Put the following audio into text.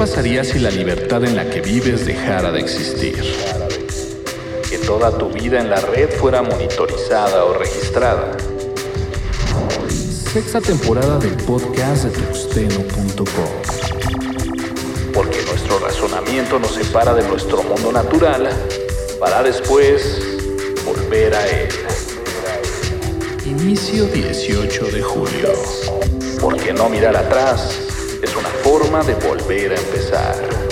pasaría si la libertad en la que vives dejara de existir? Que toda tu vida en la red fuera monitorizada o registrada. Sexta temporada del podcast de tuxteno.com. Porque nuestro razonamiento nos separa de nuestro mundo natural para después volver a él. Inicio 18 de julio. Porque no mirar atrás es una forma de volver a empezar.